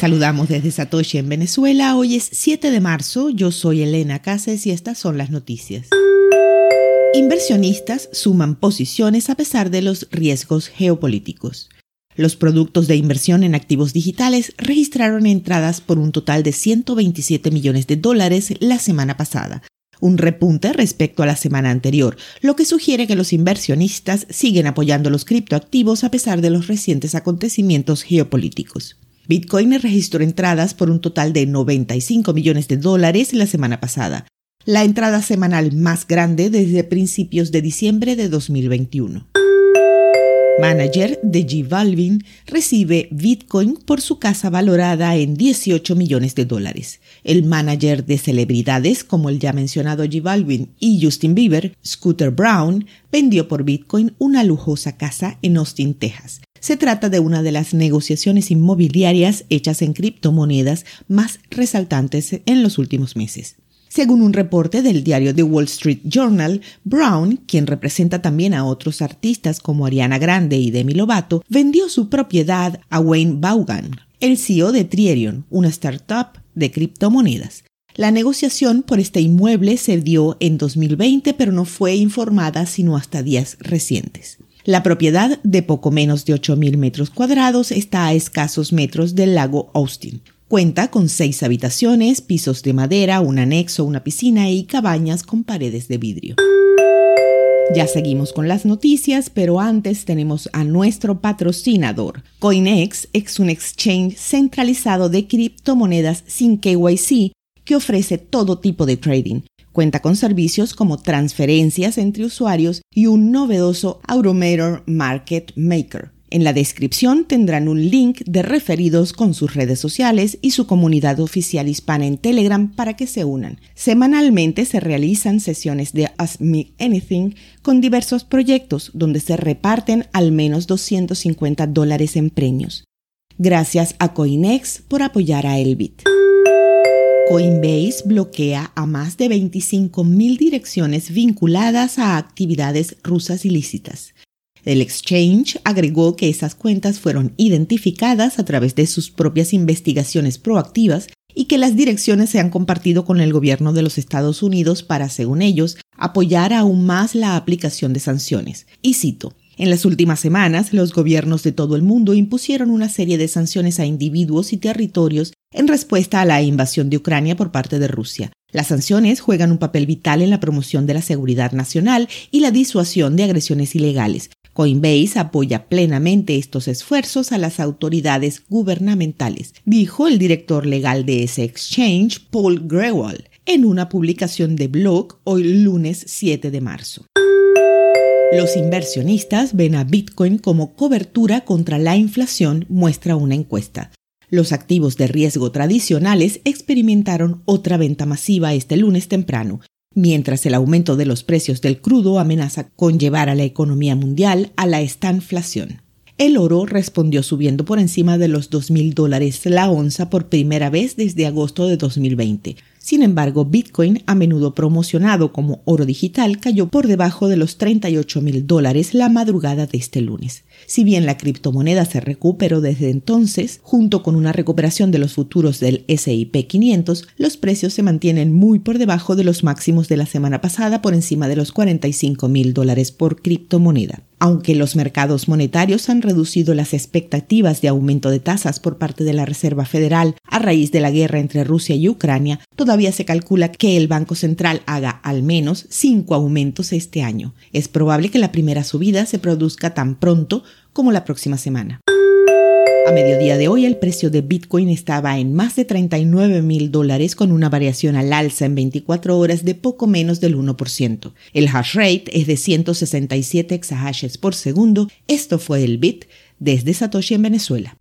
saludamos desde Satoshi en Venezuela. Hoy es 7 de marzo. Yo soy Elena Cases y estas son las noticias. Inversionistas suman posiciones a pesar de los riesgos geopolíticos. Los productos de inversión en activos digitales registraron entradas por un total de 127 millones de dólares la semana pasada, un repunte respecto a la semana anterior, lo que sugiere que los inversionistas siguen apoyando los criptoactivos a pesar de los recientes acontecimientos geopolíticos. Bitcoin registró entradas por un total de 95 millones de dólares la semana pasada, la entrada semanal más grande desde principios de diciembre de 2021 manager de G Balvin, recibe Bitcoin por su casa valorada en 18 millones de dólares. El manager de celebridades como el ya mencionado G Balvin y Justin Bieber, Scooter Brown, vendió por Bitcoin una lujosa casa en Austin, Texas. Se trata de una de las negociaciones inmobiliarias hechas en criptomonedas más resaltantes en los últimos meses. Según un reporte del diario The Wall Street Journal, Brown, quien representa también a otros artistas como Ariana Grande y Demi Lovato, vendió su propiedad a Wayne Vaughan, el CEO de Trierion, una startup de criptomonedas. La negociación por este inmueble se dio en 2020, pero no fue informada sino hasta días recientes. La propiedad, de poco menos de 8.000 metros cuadrados, está a escasos metros del lago Austin. Cuenta con seis habitaciones, pisos de madera, un anexo, una piscina y cabañas con paredes de vidrio. Ya seguimos con las noticias, pero antes tenemos a nuestro patrocinador. CoinEx es un exchange centralizado de criptomonedas sin KYC que ofrece todo tipo de trading. Cuenta con servicios como transferencias entre usuarios y un novedoso Automator Market Maker en la descripción tendrán un link de referidos con sus redes sociales y su comunidad oficial hispana en Telegram para que se unan. Semanalmente se realizan sesiones de Ask Me Anything con diversos proyectos donde se reparten al menos 250 dólares en premios. Gracias a Coinex por apoyar a Elbit. Coinbase bloquea a más de 25.000 direcciones vinculadas a actividades rusas ilícitas. El exchange agregó que esas cuentas fueron identificadas a través de sus propias investigaciones proactivas y que las direcciones se han compartido con el gobierno de los Estados Unidos para, según ellos, apoyar aún más la aplicación de sanciones. Y cito, en las últimas semanas, los gobiernos de todo el mundo impusieron una serie de sanciones a individuos y territorios en respuesta a la invasión de Ucrania por parte de Rusia. Las sanciones juegan un papel vital en la promoción de la seguridad nacional y la disuasión de agresiones ilegales, Coinbase apoya plenamente estos esfuerzos a las autoridades gubernamentales, dijo el director legal de ese exchange, Paul Grewal, en una publicación de blog hoy lunes 7 de marzo. Los inversionistas ven a Bitcoin como cobertura contra la inflación, muestra una encuesta. Los activos de riesgo tradicionales experimentaron otra venta masiva este lunes temprano, mientras el aumento de los precios del crudo amenaza con llevar a la economía mundial a la estanflación. El oro respondió subiendo por encima de los 2.000 dólares la onza por primera vez desde agosto de 2020, sin embargo, Bitcoin, a menudo promocionado como oro digital, cayó por debajo de los 38 mil dólares la madrugada de este lunes. Si bien la criptomoneda se recuperó desde entonces, junto con una recuperación de los futuros del SIP 500, los precios se mantienen muy por debajo de los máximos de la semana pasada, por encima de los 45 mil dólares por criptomoneda. Aunque los mercados monetarios han reducido las expectativas de aumento de tasas por parte de la Reserva Federal a raíz de la guerra entre Rusia y Ucrania, todavía se calcula que el Banco Central haga al menos cinco aumentos este año. Es probable que la primera subida se produzca tan pronto como la próxima semana. A mediodía de hoy el precio de Bitcoin estaba en más de 39 mil dólares con una variación al alza en 24 horas de poco menos del 1%. El hash rate es de 167 exahashes por segundo. Esto fue el Bit desde Satoshi en Venezuela.